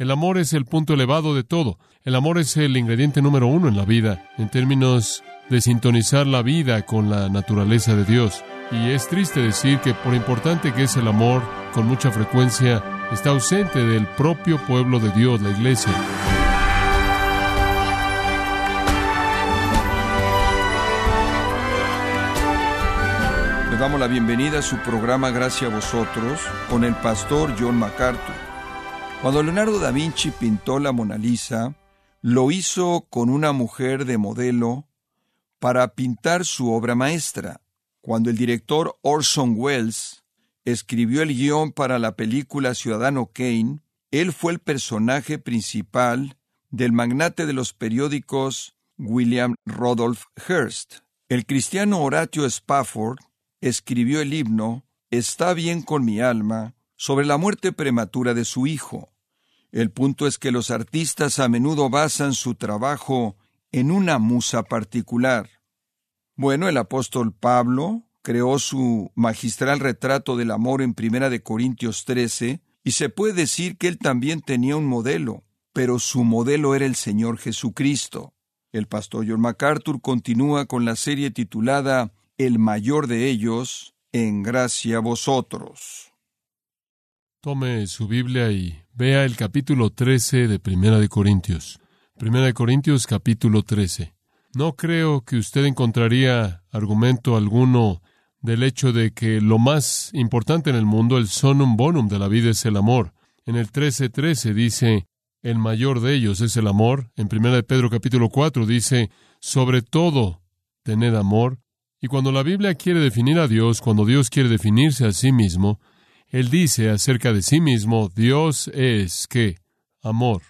El amor es el punto elevado de todo. El amor es el ingrediente número uno en la vida, en términos de sintonizar la vida con la naturaleza de Dios. Y es triste decir que por importante que es el amor, con mucha frecuencia está ausente del propio pueblo de Dios, la iglesia. Le damos la bienvenida a su programa Gracias a vosotros con el pastor John MacArthur. Cuando Leonardo da Vinci pintó la Mona Lisa, lo hizo con una mujer de modelo para pintar su obra maestra. Cuando el director Orson Welles escribió el guion para la película Ciudadano Kane, él fue el personaje principal del magnate de los periódicos William Rudolph Hearst. El cristiano Horatio Spafford escribió el himno Está bien con mi alma sobre la muerte prematura de su hijo. El punto es que los artistas a menudo basan su trabajo en una musa particular. Bueno, el apóstol Pablo creó su magistral retrato del amor en Primera de Corintios 13, y se puede decir que él también tenía un modelo, pero su modelo era el Señor Jesucristo. El pastor John MacArthur continúa con la serie titulada El mayor de ellos, en gracia a vosotros. Tome su Biblia y vea el capítulo 13 de Primera de Corintios. Primera de Corintios capítulo 13. No creo que usted encontraría argumento alguno del hecho de que lo más importante en el mundo, el sonum bonum de la vida es el amor. En el 13:13 dice, el mayor de ellos es el amor. En 1 de Pedro capítulo 4 dice, sobre todo, tened amor. Y cuando la Biblia quiere definir a Dios, cuando Dios quiere definirse a sí mismo, Él dice acerca de sí mismo, Dios es qué? Amor.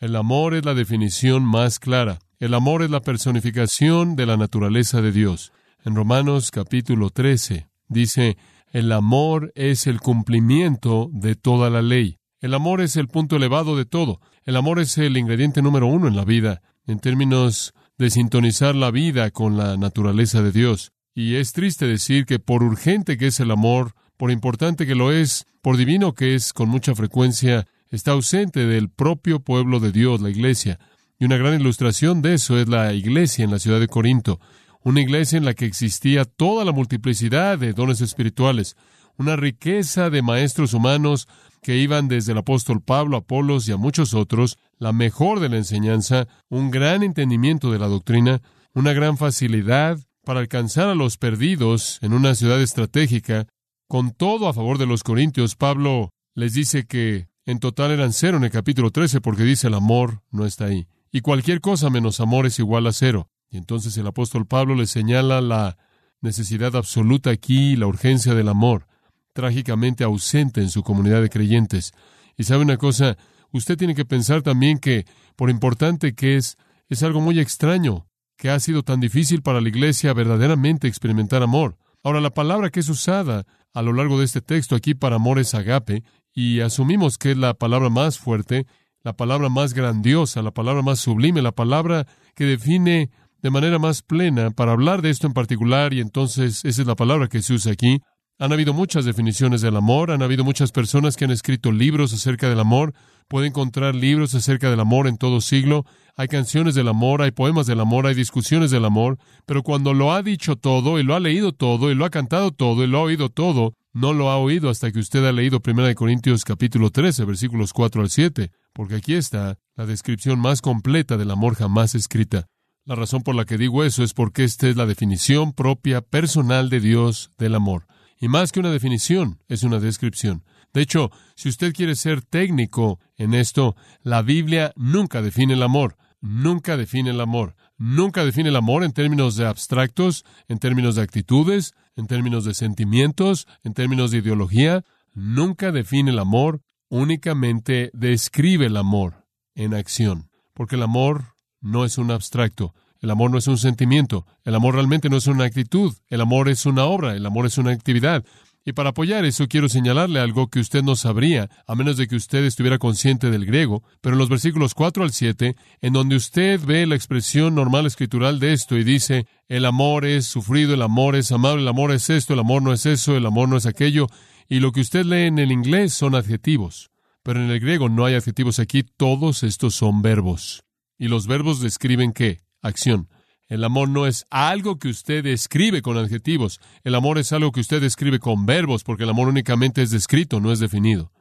El amor es la definición más clara. El amor es la personificación de la naturaleza de Dios. En Romanos capítulo 13 dice, el amor es el cumplimiento de toda la ley. El amor es el punto elevado de todo. El amor es el ingrediente número uno en la vida, en términos de sintonizar la vida con la naturaleza de Dios. Y es triste decir que por urgente que es el amor, por importante que lo es, por divino que es, con mucha frecuencia, está ausente del propio pueblo de Dios, la iglesia. Y una gran ilustración de eso es la iglesia en la ciudad de Corinto, una iglesia en la que existía toda la multiplicidad de dones espirituales, una riqueza de maestros humanos que iban desde el apóstol Pablo, Apolos y a muchos otros, la mejor de la enseñanza, un gran entendimiento de la doctrina, una gran facilidad para alcanzar a los perdidos en una ciudad estratégica, con todo a favor de los corintios, Pablo les dice que en total eran cero en el capítulo 13 porque dice el amor no está ahí. Y cualquier cosa menos amor es igual a cero. Y entonces el apóstol Pablo le señala la necesidad absoluta aquí, la urgencia del amor, trágicamente ausente en su comunidad de creyentes. Y sabe una cosa, usted tiene que pensar también que, por importante que es, es algo muy extraño, que ha sido tan difícil para la iglesia verdaderamente experimentar amor. Ahora, la palabra que es usada a lo largo de este texto aquí para amor es agape, y asumimos que es la palabra más fuerte, la palabra más grandiosa, la palabra más sublime, la palabra que define de manera más plena para hablar de esto en particular, y entonces esa es la palabra que se usa aquí. Han habido muchas definiciones del amor, han habido muchas personas que han escrito libros acerca del amor, puede encontrar libros acerca del amor en todo siglo, hay canciones del amor, hay poemas del amor, hay discusiones del amor, pero cuando lo ha dicho todo, y lo ha leído todo, y lo ha cantado todo, y lo ha oído todo, no lo ha oído hasta que usted ha leído 1 Corintios capítulo 13, versículos 4 al 7, porque aquí está la descripción más completa del amor jamás escrita. La razón por la que digo eso es porque esta es la definición propia personal de Dios del amor. Y más que una definición, es una descripción. De hecho, si usted quiere ser técnico en esto, la Biblia nunca define el amor, nunca define el amor, nunca define el amor en términos de abstractos, en términos de actitudes, en términos de sentimientos, en términos de ideología, nunca define el amor, únicamente describe el amor en acción, porque el amor no es un abstracto, el amor no es un sentimiento, el amor realmente no es una actitud, el amor es una obra, el amor es una actividad. Y para apoyar eso quiero señalarle algo que usted no sabría, a menos de que usted estuviera consciente del griego, pero en los versículos 4 al 7, en donde usted ve la expresión normal escritural de esto y dice, el amor es sufrido, el amor es amable, el amor es esto, el amor no es eso, el amor no es aquello, y lo que usted lee en el inglés son adjetivos. Pero en el griego no hay adjetivos aquí, todos estos son verbos. Y los verbos describen qué? Acción. El amor no es algo que usted describe con adjetivos. El amor es algo que usted describe con verbos, porque el amor únicamente es descrito, no es definido.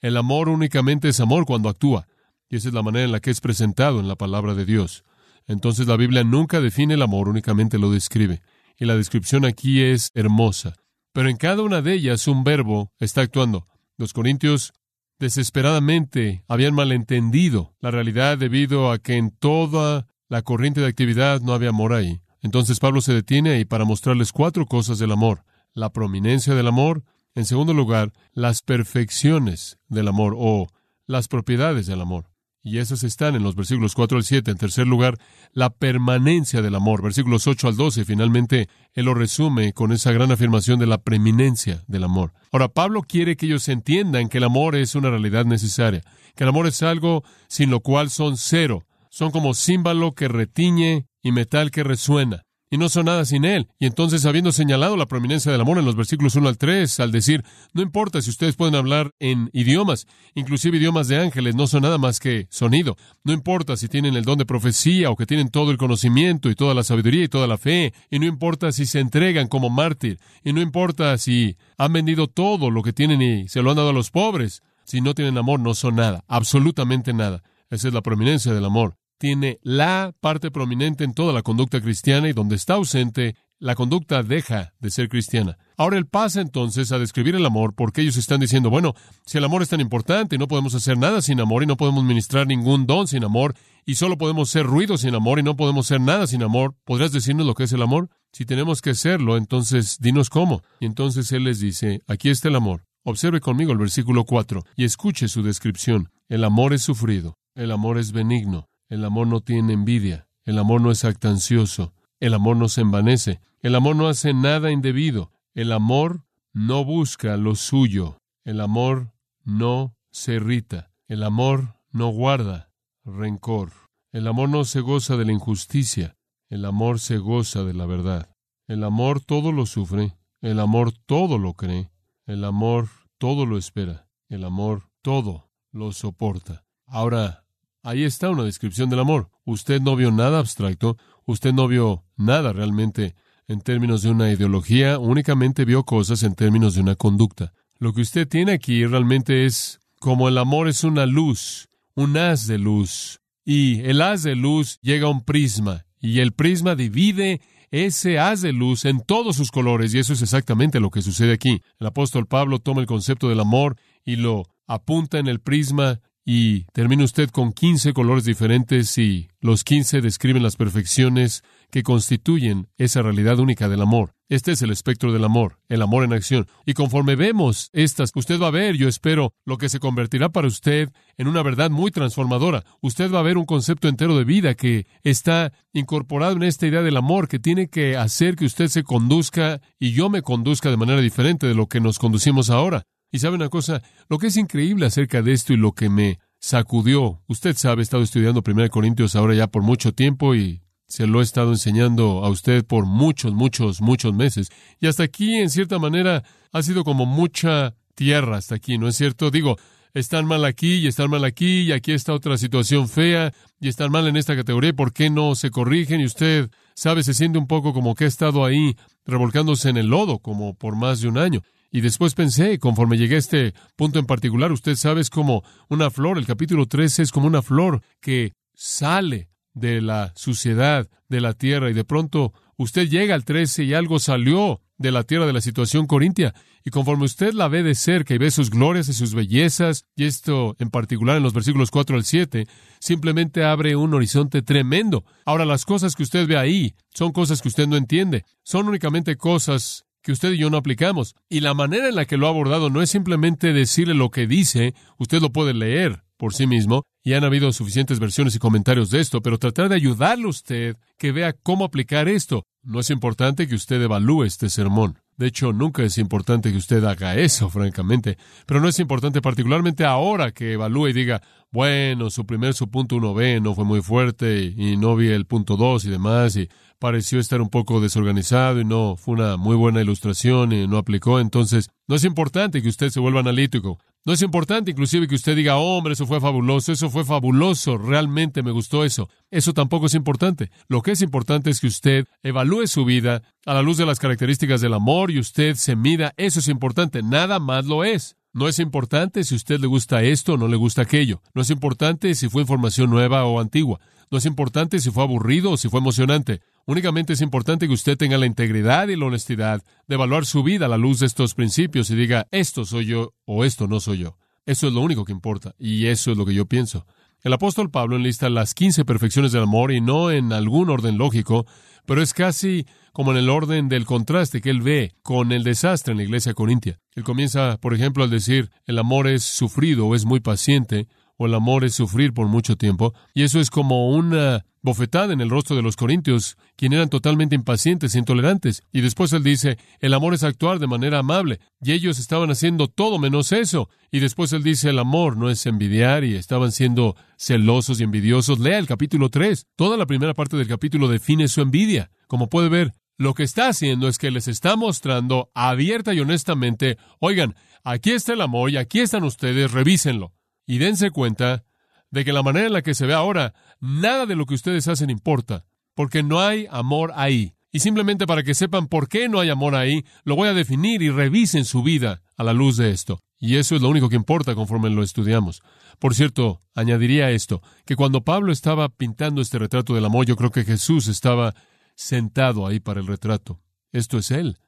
El amor únicamente es amor cuando actúa. Y esa es la manera en la que es presentado en la palabra de Dios. Entonces la Biblia nunca define el amor, únicamente lo describe. Y la descripción aquí es hermosa. Pero en cada una de ellas un verbo está actuando. Los corintios desesperadamente habían malentendido la realidad debido a que en toda la corriente de actividad no había amor ahí. Entonces Pablo se detiene ahí para mostrarles cuatro cosas del amor. La prominencia del amor, en segundo lugar, las perfecciones del amor o las propiedades del amor. Y esas están en los versículos 4 al 7. En tercer lugar, la permanencia del amor. Versículos 8 al 12. Finalmente, él lo resume con esa gran afirmación de la preeminencia del amor. Ahora, Pablo quiere que ellos entiendan que el amor es una realidad necesaria, que el amor es algo sin lo cual son cero. Son como címbalo que retiñe y metal que resuena y no son nada sin Él. Y entonces, habiendo señalado la prominencia del amor en los versículos 1 al 3, al decir, no importa si ustedes pueden hablar en idiomas, inclusive idiomas de ángeles, no son nada más que sonido. No importa si tienen el don de profecía o que tienen todo el conocimiento y toda la sabiduría y toda la fe, y no importa si se entregan como mártir, y no importa si han vendido todo lo que tienen y se lo han dado a los pobres. Si no tienen amor, no son nada, absolutamente nada. Esa es la prominencia del amor tiene la parte prominente en toda la conducta cristiana y donde está ausente, la conducta deja de ser cristiana. Ahora él pasa entonces a describir el amor porque ellos están diciendo, bueno, si el amor es tan importante y no podemos hacer nada sin amor y no podemos ministrar ningún don sin amor y solo podemos ser ruido sin amor y no podemos ser nada sin amor, ¿podrías decirnos lo que es el amor? Si tenemos que serlo, entonces dinos cómo. Y entonces él les dice, aquí está el amor. Observe conmigo el versículo 4 y escuche su descripción. El amor es sufrido, el amor es benigno, el amor no tiene envidia, el amor no es actancioso, el amor no se envanece, el amor no hace nada indebido, el amor no busca lo suyo, el amor no se irrita, el amor no guarda rencor, el amor no se goza de la injusticia, el amor se goza de la verdad, el amor todo lo sufre, el amor todo lo cree, el amor todo lo espera, el amor todo lo soporta. Ahora, Ahí está una descripción del amor. Usted no vio nada abstracto, usted no vio nada realmente en términos de una ideología, únicamente vio cosas en términos de una conducta. Lo que usted tiene aquí realmente es como el amor es una luz, un haz de luz, y el haz de luz llega a un prisma, y el prisma divide ese haz de luz en todos sus colores, y eso es exactamente lo que sucede aquí. El apóstol Pablo toma el concepto del amor y lo apunta en el prisma y termina usted con 15 colores diferentes y los 15 describen las perfecciones que constituyen esa realidad única del amor. Este es el espectro del amor, el amor en acción. Y conforme vemos estas, usted va a ver, yo espero, lo que se convertirá para usted en una verdad muy transformadora. Usted va a ver un concepto entero de vida que está incorporado en esta idea del amor, que tiene que hacer que usted se conduzca y yo me conduzca de manera diferente de lo que nos conducimos ahora. Y sabe una cosa, lo que es increíble acerca de esto y lo que me sacudió, usted sabe, he estado estudiando 1 Corintios ahora ya por mucho tiempo y se lo he estado enseñando a usted por muchos, muchos, muchos meses. Y hasta aquí, en cierta manera, ha sido como mucha tierra hasta aquí, ¿no es cierto? Digo, están mal aquí y están mal aquí y aquí está otra situación fea y están mal en esta categoría, ¿por qué no se corrigen? Y usted, sabe, se siente un poco como que ha estado ahí revolcándose en el lodo como por más de un año. Y después pensé, conforme llegué a este punto en particular, usted sabe, es como una flor, el capítulo 13 es como una flor que sale de la suciedad de la tierra y de pronto usted llega al 13 y algo salió de la tierra de la situación corintia. Y conforme usted la ve de cerca y ve sus glorias y sus bellezas, y esto en particular en los versículos 4 al 7, simplemente abre un horizonte tremendo. Ahora, las cosas que usted ve ahí son cosas que usted no entiende. Son únicamente cosas que usted y yo no aplicamos. Y la manera en la que lo ha abordado no es simplemente decirle lo que dice, usted lo puede leer por sí mismo, y han habido suficientes versiones y comentarios de esto, pero tratar de ayudarle a usted que vea cómo aplicar esto. No es importante que usted evalúe este sermón. De hecho, nunca es importante que usted haga eso, francamente. Pero no es importante particularmente ahora que evalúe y diga, bueno, su primer, su punto 1B no fue muy fuerte y no vi el punto 2 y demás y pareció estar un poco desorganizado y no fue una muy buena ilustración y no aplicó. Entonces, no es importante que usted se vuelva analítico. No es importante inclusive que usted diga, hombre, eso fue fabuloso, eso fue fabuloso, realmente me gustó eso. Eso tampoco es importante. Lo que es importante es que usted evalúe su vida a la luz de las características del amor y usted se mida. Eso es importante. Nada más lo es. No es importante si usted le gusta esto o no le gusta aquello. No es importante si fue información nueva o antigua. No es importante si fue aburrido o si fue emocionante. Únicamente es importante que usted tenga la integridad y la honestidad de evaluar su vida a la luz de estos principios y diga, esto soy yo o esto no soy yo. Eso es lo único que importa y eso es lo que yo pienso. El apóstol Pablo enlista las quince perfecciones del amor y no en algún orden lógico, pero es casi como en el orden del contraste que él ve con el desastre en la iglesia corintia. Él comienza, por ejemplo, al decir, el amor es sufrido o es muy paciente, el amor es sufrir por mucho tiempo, y eso es como una bofetada en el rostro de los corintios, quienes eran totalmente impacientes e intolerantes. Y después él dice, el amor es actuar de manera amable, y ellos estaban haciendo todo menos eso. Y después él dice, el amor no es envidiar, y estaban siendo celosos y envidiosos. Lea el capítulo 3. Toda la primera parte del capítulo define su envidia. Como puede ver, lo que está haciendo es que les está mostrando abierta y honestamente, oigan, aquí está el amor y aquí están ustedes, revísenlo. Y dense cuenta de que la manera en la que se ve ahora, nada de lo que ustedes hacen importa, porque no hay amor ahí. Y simplemente para que sepan por qué no hay amor ahí, lo voy a definir y revisen su vida a la luz de esto. Y eso es lo único que importa conforme lo estudiamos. Por cierto, añadiría esto, que cuando Pablo estaba pintando este retrato del amor, yo creo que Jesús estaba sentado ahí para el retrato. Esto es Él.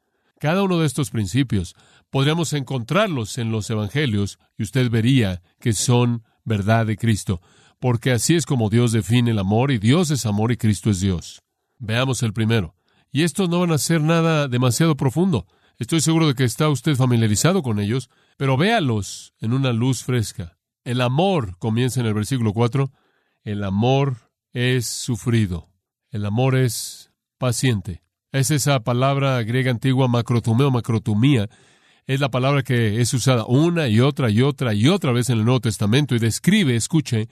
Cada uno de estos principios podríamos encontrarlos en los Evangelios y usted vería que son verdad de Cristo, porque así es como Dios define el amor y Dios es amor y Cristo es Dios. Veamos el primero. Y estos no van a ser nada demasiado profundo. Estoy seguro de que está usted familiarizado con ellos, pero véalos en una luz fresca. El amor, comienza en el versículo 4, el amor es sufrido. El amor es paciente. Es esa palabra griega antigua macrotumeo, macrotumía, es la palabra que es usada una y otra y otra y otra vez en el Nuevo Testamento y describe, escuche,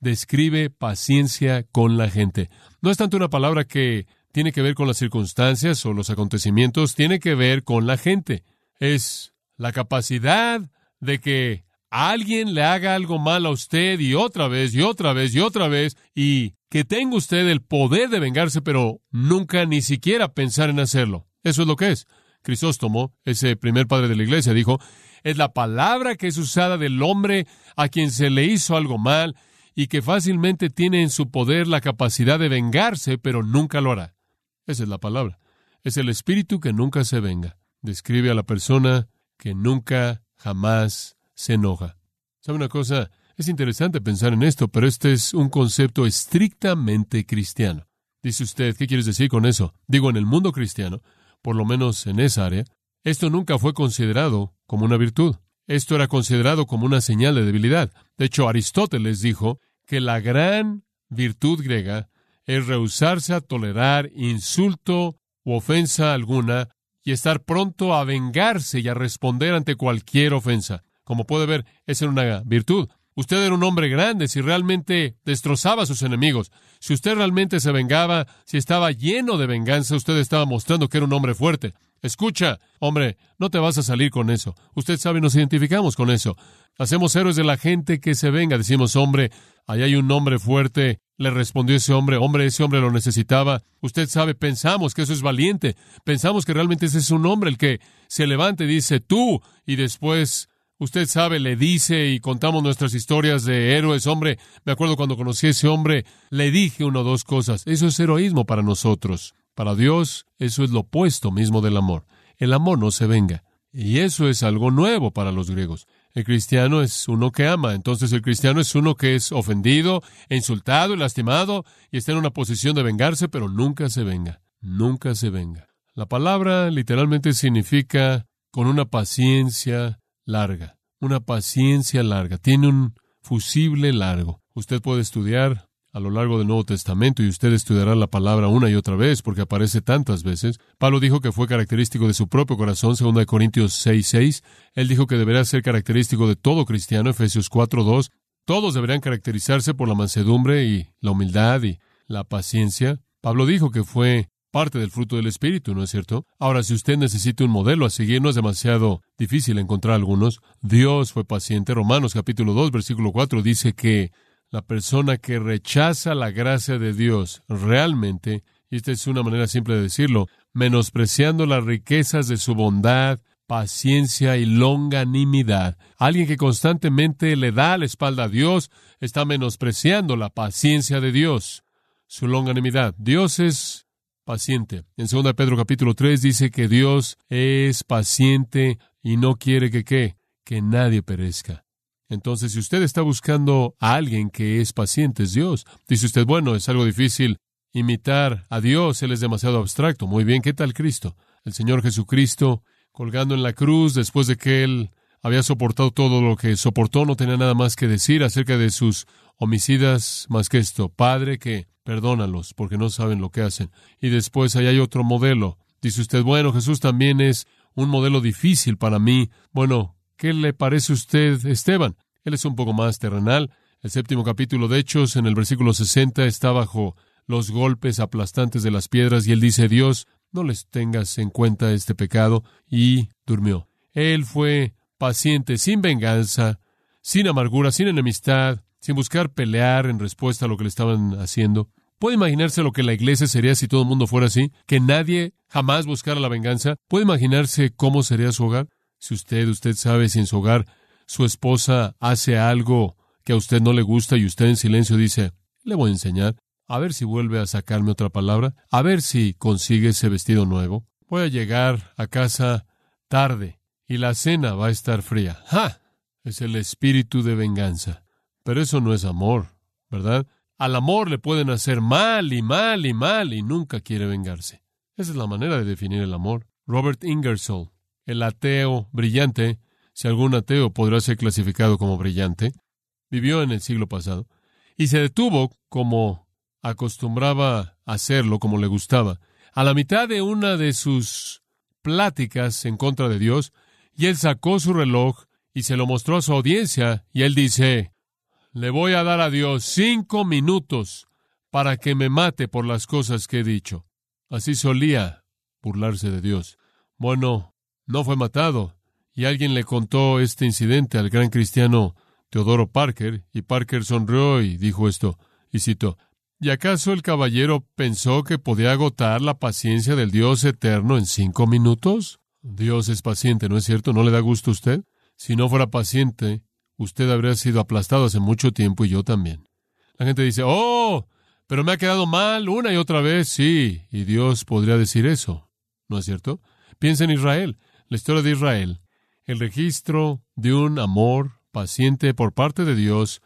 describe paciencia con la gente. No es tanto una palabra que tiene que ver con las circunstancias o los acontecimientos, tiene que ver con la gente. Es la capacidad de que alguien le haga algo mal a usted y otra vez y otra vez y otra vez y que tenga usted el poder de vengarse, pero nunca ni siquiera pensar en hacerlo. Eso es lo que es. Crisóstomo, ese primer padre de la iglesia, dijo, es la palabra que es usada del hombre a quien se le hizo algo mal y que fácilmente tiene en su poder la capacidad de vengarse, pero nunca lo hará. Esa es la palabra. Es el espíritu que nunca se venga. Describe a la persona que nunca, jamás se enoja. ¿Sabe una cosa? Es interesante pensar en esto, pero este es un concepto estrictamente cristiano. Dice usted, ¿qué quieres decir con eso? Digo, en el mundo cristiano, por lo menos en esa área, esto nunca fue considerado como una virtud. Esto era considerado como una señal de debilidad. De hecho, Aristóteles dijo que la gran virtud griega es rehusarse a tolerar insulto u ofensa alguna y estar pronto a vengarse y a responder ante cualquier ofensa. Como puede ver, era una virtud. Usted era un hombre grande si realmente destrozaba a sus enemigos. Si usted realmente se vengaba, si estaba lleno de venganza, usted estaba mostrando que era un hombre fuerte. Escucha, hombre, no te vas a salir con eso. Usted sabe, nos identificamos con eso. Hacemos héroes de la gente que se venga. Decimos, hombre, ahí hay un hombre fuerte. Le respondió ese hombre, hombre, ese hombre lo necesitaba. Usted sabe, pensamos que eso es valiente. Pensamos que realmente ese es un hombre el que se levanta y dice tú y después Usted sabe, le dice y contamos nuestras historias de héroes. Hombre, me acuerdo cuando conocí a ese hombre, le dije una o dos cosas. Eso es heroísmo para nosotros. Para Dios, eso es lo opuesto mismo del amor. El amor no se venga. Y eso es algo nuevo para los griegos. El cristiano es uno que ama, entonces el cristiano es uno que es ofendido, insultado y lastimado y está en una posición de vengarse, pero nunca se venga, nunca se venga. La palabra literalmente significa con una paciencia, larga, una paciencia larga, tiene un fusible largo. Usted puede estudiar a lo largo del Nuevo Testamento y usted estudiará la palabra una y otra vez porque aparece tantas veces. Pablo dijo que fue característico de su propio corazón, 2 Corintios 6:6. Él dijo que deberá ser característico de todo cristiano, Efesios 4:2. todos deberían caracterizarse por la mansedumbre y la humildad y la paciencia. Pablo dijo que fue parte del fruto del Espíritu, ¿no es cierto? Ahora, si usted necesita un modelo a seguir, no es demasiado difícil encontrar algunos. Dios fue paciente. Romanos capítulo 2, versículo 4 dice que la persona que rechaza la gracia de Dios realmente, y esta es una manera simple de decirlo, menospreciando las riquezas de su bondad, paciencia y longanimidad. Alguien que constantemente le da la espalda a Dios está menospreciando la paciencia de Dios, su longanimidad. Dios es paciente. En 2 Pedro capítulo 3 dice que Dios es paciente y no quiere que qué, que nadie perezca. Entonces, si usted está buscando a alguien que es paciente, es Dios. Dice usted, bueno, es algo difícil imitar a Dios, Él es demasiado abstracto. Muy bien, ¿qué tal Cristo? El Señor Jesucristo, colgando en la cruz, después de que Él había soportado todo lo que soportó, no tenía nada más que decir acerca de sus homicidas más que esto. Padre, que perdónalos porque no saben lo que hacen. Y después ahí hay otro modelo. Dice usted, bueno, Jesús también es un modelo difícil para mí. Bueno, ¿qué le parece a usted, Esteban? Él es un poco más terrenal. El séptimo capítulo de Hechos, en el versículo 60, está bajo los golpes aplastantes de las piedras y él dice, Dios, no les tengas en cuenta este pecado, y durmió. Él fue paciente, sin venganza, sin amargura, sin enemistad, sin buscar pelear en respuesta a lo que le estaban haciendo. ¿Puede imaginarse lo que la iglesia sería si todo el mundo fuera así? Que nadie jamás buscara la venganza. ¿Puede imaginarse cómo sería su hogar? Si usted, usted sabe si en su hogar su esposa hace algo que a usted no le gusta y usted en silencio dice, le voy a enseñar, a ver si vuelve a sacarme otra palabra, a ver si consigue ese vestido nuevo. Voy a llegar a casa tarde y la cena va a estar fría. ¡Ja! Es el espíritu de venganza. Pero eso no es amor, ¿verdad? Al amor le pueden hacer mal y mal y mal y nunca quiere vengarse. Esa es la manera de definir el amor. Robert Ingersoll, el ateo brillante, si algún ateo podrá ser clasificado como brillante, vivió en el siglo pasado y se detuvo como acostumbraba hacerlo, como le gustaba, a la mitad de una de sus pláticas en contra de Dios, y él sacó su reloj y se lo mostró a su audiencia, y él dice, le voy a dar a Dios cinco minutos para que me mate por las cosas que he dicho. Así solía burlarse de Dios. Bueno, no fue matado, y alguien le contó este incidente al gran cristiano Teodoro Parker, y Parker sonrió y dijo esto, y citó, ¿Y acaso el caballero pensó que podía agotar la paciencia del Dios eterno en cinco minutos? Dios es paciente, ¿no es cierto? ¿No le da gusto a usted? Si no fuera paciente, usted habría sido aplastado hace mucho tiempo y yo también. La gente dice, oh, pero me ha quedado mal una y otra vez. Sí, y Dios podría decir eso, ¿no es cierto? Piensa en Israel, la historia de Israel, el registro de un amor paciente por parte de Dios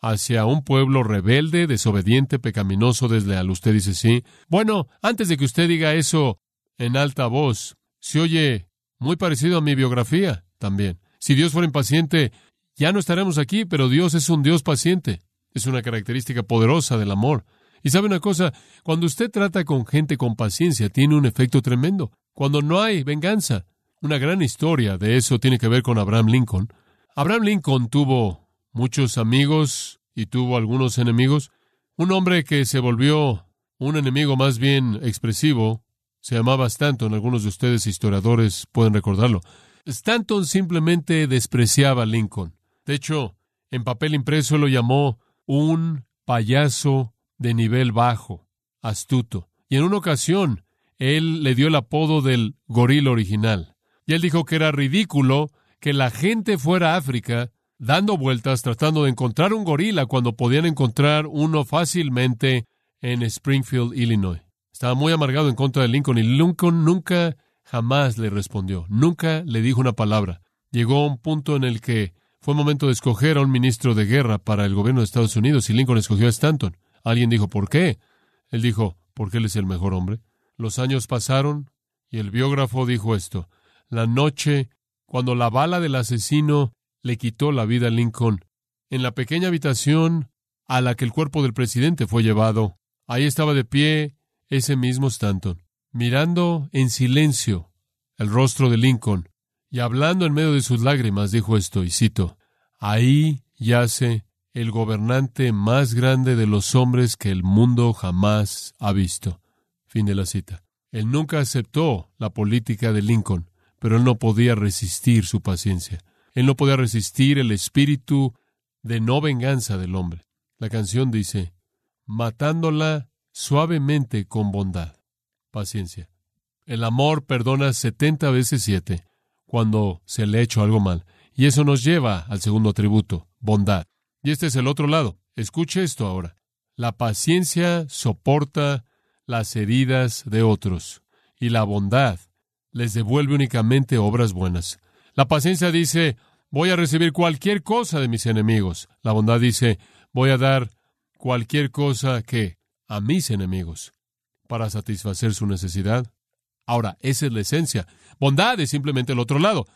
hacia un pueblo rebelde, desobediente, pecaminoso, desleal. Usted dice sí. Bueno, antes de que usted diga eso en alta voz, se oye muy parecido a mi biografía también. Si Dios fuera impaciente, ya no estaremos aquí, pero Dios es un Dios paciente. Es una característica poderosa del amor. Y sabe una cosa, cuando usted trata con gente con paciencia, tiene un efecto tremendo. Cuando no hay venganza, una gran historia de eso tiene que ver con Abraham Lincoln. Abraham Lincoln tuvo muchos amigos y tuvo algunos enemigos. Un hombre que se volvió un enemigo más bien expresivo, se llamaba Stanton, algunos de ustedes historiadores pueden recordarlo. Stanton simplemente despreciaba a Lincoln. De hecho, en papel impreso lo llamó un payaso de nivel bajo, astuto. Y en una ocasión, él le dio el apodo del gorila original. Y él dijo que era ridículo que la gente fuera a África dando vueltas tratando de encontrar un gorila cuando podían encontrar uno fácilmente en Springfield, Illinois. Estaba muy amargado en contra de Lincoln y Lincoln nunca jamás le respondió, nunca le dijo una palabra. Llegó a un punto en el que fue momento de escoger a un ministro de guerra para el gobierno de Estados Unidos y Lincoln escogió a Stanton. Alguien dijo, ¿por qué? Él dijo, porque él es el mejor hombre. Los años pasaron y el biógrafo dijo esto. La noche, cuando la bala del asesino le quitó la vida a Lincoln, en la pequeña habitación a la que el cuerpo del presidente fue llevado, ahí estaba de pie ese mismo Stanton, mirando en silencio el rostro de Lincoln y hablando en medio de sus lágrimas, dijo esto, y cito, Ahí yace el gobernante más grande de los hombres que el mundo jamás ha visto. Fin de la cita. Él nunca aceptó la política de Lincoln, pero él no podía resistir su paciencia. Él no podía resistir el espíritu de no venganza del hombre. La canción dice, matándola suavemente con bondad. Paciencia. El amor perdona setenta veces siete cuando se le ha hecho algo mal. Y eso nos lleva al segundo atributo, bondad. Y este es el otro lado. Escuche esto ahora. La paciencia soporta las heridas de otros y la bondad les devuelve únicamente obras buenas. La paciencia dice, voy a recibir cualquier cosa de mis enemigos. La bondad dice, voy a dar cualquier cosa que a mis enemigos para satisfacer su necesidad. Ahora, esa es la esencia. Bondad es simplemente el otro lado.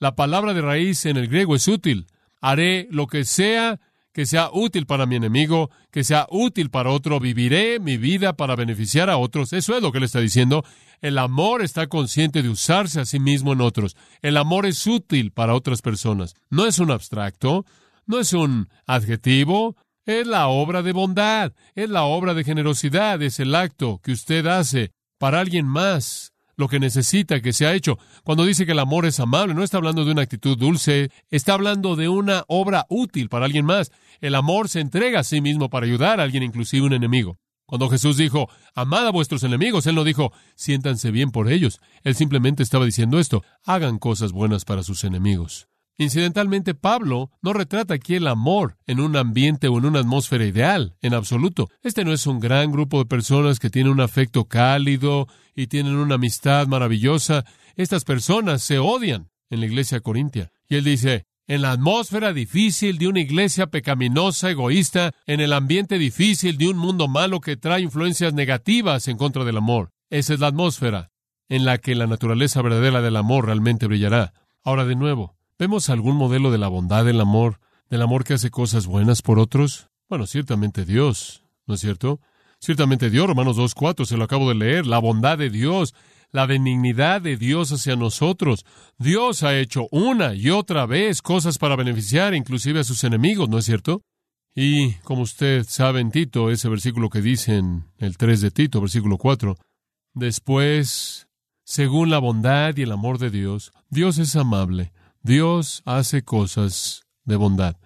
La palabra de raíz en el griego es útil. Haré lo que sea que sea útil para mi enemigo, que sea útil para otro, viviré mi vida para beneficiar a otros. Eso es lo que le está diciendo. El amor está consciente de usarse a sí mismo en otros. El amor es útil para otras personas. No es un abstracto, no es un adjetivo, es la obra de bondad, es la obra de generosidad, es el acto que usted hace para alguien más lo que necesita que sea hecho. Cuando dice que el amor es amable, no está hablando de una actitud dulce, está hablando de una obra útil para alguien más. El amor se entrega a sí mismo para ayudar a alguien, inclusive un enemigo. Cuando Jesús dijo, amad a vuestros enemigos, Él no dijo, siéntanse bien por ellos. Él simplemente estaba diciendo esto, hagan cosas buenas para sus enemigos. Incidentalmente, Pablo no retrata aquí el amor en un ambiente o en una atmósfera ideal, en absoluto. Este no es un gran grupo de personas que tienen un afecto cálido y tienen una amistad maravillosa. Estas personas se odian en la iglesia corintia. Y él dice, en la atmósfera difícil de una iglesia pecaminosa, egoísta, en el ambiente difícil de un mundo malo que trae influencias negativas en contra del amor. Esa es la atmósfera en la que la naturaleza verdadera del amor realmente brillará. Ahora de nuevo, ¿Vemos algún modelo de la bondad del amor, del amor que hace cosas buenas por otros? Bueno, ciertamente Dios, ¿no es cierto? Ciertamente Dios, Romanos 2.4, se lo acabo de leer, la bondad de Dios, la benignidad de Dios hacia nosotros. Dios ha hecho una y otra vez cosas para beneficiar inclusive a sus enemigos, ¿no es cierto? Y como usted sabe en Tito, ese versículo que dice en el 3 de Tito, versículo 4, después, según la bondad y el amor de Dios, Dios es amable Dios hace cosas de bondad.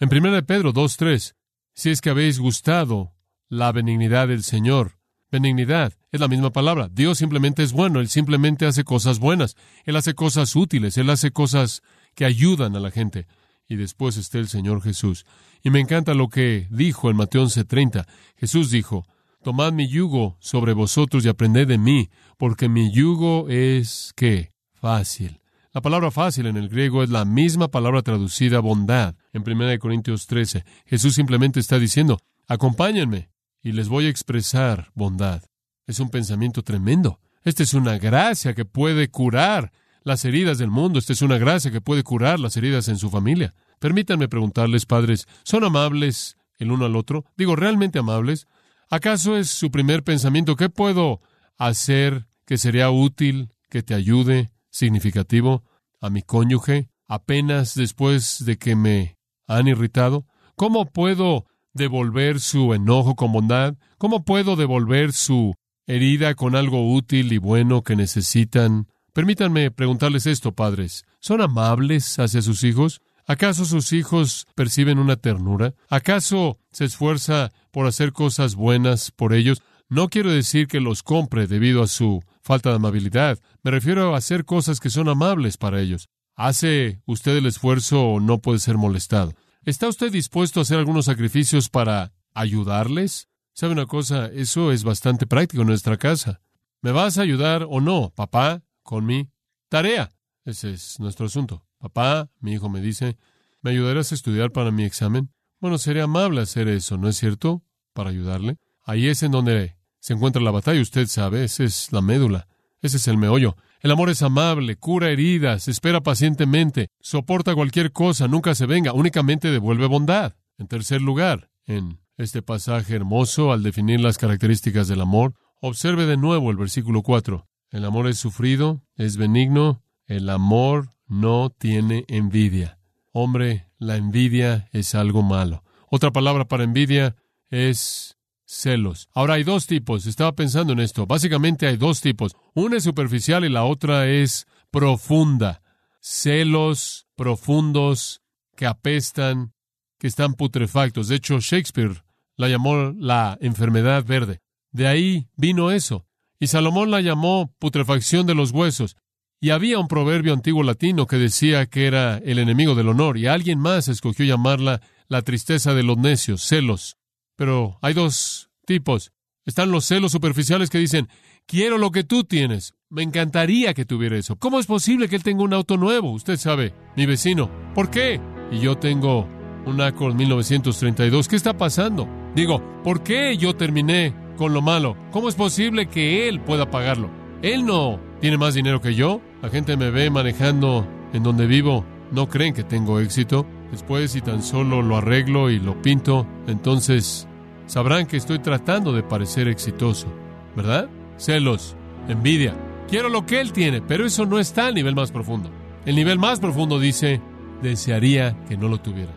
En 1 Pedro 2.3, si es que habéis gustado la benignidad del Señor, benignidad es la misma palabra. Dios simplemente es bueno, Él simplemente hace cosas buenas, Él hace cosas útiles, Él hace cosas que ayudan a la gente. Y después está el Señor Jesús. Y me encanta lo que dijo en Mateo 11.30. Jesús dijo, Tomad mi yugo sobre vosotros y aprended de mí, porque mi yugo es, ¿qué? Fácil la palabra fácil en el griego es la misma palabra traducida bondad en 1 Corintios 13. Jesús simplemente está diciendo, acompáñenme y les voy a expresar bondad. Es un pensamiento tremendo. Esta es una gracia que puede curar las heridas del mundo. Esta es una gracia que puede curar las heridas en su familia. Permítanme preguntarles, padres, ¿son amables el uno al otro? Digo, ¿realmente amables? ¿Acaso es su primer pensamiento? ¿Qué puedo hacer que sería útil, que te ayude, significativo a mi cónyuge apenas después de que me han irritado? ¿Cómo puedo devolver su enojo con bondad? ¿Cómo puedo devolver su herida con algo útil y bueno que necesitan? Permítanme preguntarles esto, padres. ¿Son amables hacia sus hijos? ¿Acaso sus hijos perciben una ternura? ¿Acaso se esfuerza por hacer cosas buenas por ellos? No quiero decir que los compre debido a su falta de amabilidad. Me refiero a hacer cosas que son amables para ellos. ¿Hace usted el esfuerzo o no puede ser molestado? ¿Está usted dispuesto a hacer algunos sacrificios para ayudarles? ¿Sabe una cosa? Eso es bastante práctico en nuestra casa. ¿Me vas a ayudar o no, papá, con mi tarea? Ese es nuestro asunto. Papá, mi hijo me dice, ¿me ayudarás a estudiar para mi examen? Bueno, sería amable hacer eso, ¿no es cierto? Para ayudarle. Ahí es en donde se encuentra la batalla, usted sabe, esa es la médula, ese es el meollo. El amor es amable, cura heridas, espera pacientemente, soporta cualquier cosa, nunca se venga, únicamente devuelve bondad. En tercer lugar, en este pasaje hermoso, al definir las características del amor, observe de nuevo el versículo 4. El amor es sufrido, es benigno, el amor no tiene envidia. Hombre, la envidia es algo malo. Otra palabra para envidia es celos. Ahora hay dos tipos. Estaba pensando en esto. Básicamente hay dos tipos. Una es superficial y la otra es profunda. Celos profundos que apestan, que están putrefactos. De hecho, Shakespeare la llamó la enfermedad verde. De ahí vino eso. Y Salomón la llamó putrefacción de los huesos. Y había un proverbio antiguo latino que decía que era el enemigo del honor, y alguien más escogió llamarla la tristeza de los necios, celos. Pero hay dos tipos. Están los celos superficiales que dicen, quiero lo que tú tienes. Me encantaría que tuviera eso. ¿Cómo es posible que él tenga un auto nuevo? Usted sabe, mi vecino. ¿Por qué? Y yo tengo un Accord 1932. ¿Qué está pasando? Digo, ¿por qué yo terminé con lo malo. ¿Cómo es posible que él pueda pagarlo? Él no tiene más dinero que yo. La gente me ve manejando en donde vivo. No creen que tengo éxito. Después, si tan solo lo arreglo y lo pinto, entonces sabrán que estoy tratando de parecer exitoso. ¿Verdad? Celos, envidia. Quiero lo que él tiene, pero eso no está al nivel más profundo. El nivel más profundo dice, desearía que no lo tuviera.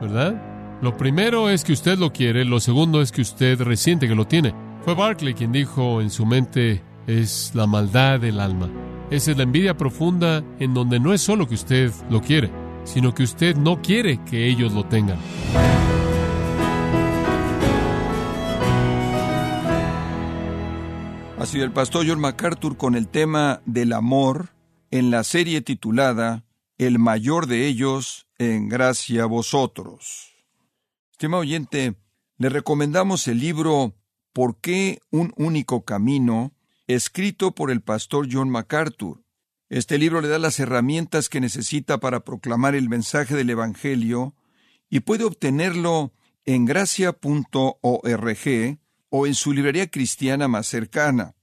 ¿Verdad? Lo primero es que usted lo quiere, lo segundo es que usted resiente que lo tiene. Fue Barclay quien dijo en su mente es la maldad del alma. Esa es la envidia profunda en donde no es solo que usted lo quiere, sino que usted no quiere que ellos lo tengan. Ha sido el pastor John MacArthur con el tema del amor en la serie titulada El mayor de ellos en gracia a vosotros. Estimado oyente, le recomendamos el libro ¿Por qué un único camino? escrito por el pastor John MacArthur. Este libro le da las herramientas que necesita para proclamar el mensaje del Evangelio y puede obtenerlo en gracia.org o en su librería cristiana más cercana.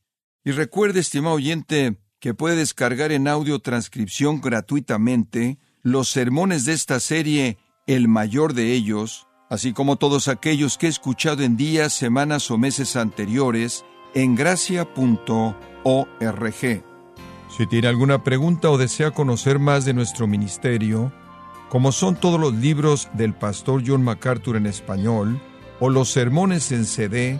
Y recuerde, estimado oyente, que puede descargar en audio transcripción gratuitamente los sermones de esta serie El mayor de ellos, así como todos aquellos que he escuchado en días, semanas o meses anteriores en gracia.org. Si tiene alguna pregunta o desea conocer más de nuestro ministerio, como son todos los libros del pastor John MacArthur en español, o los sermones en CD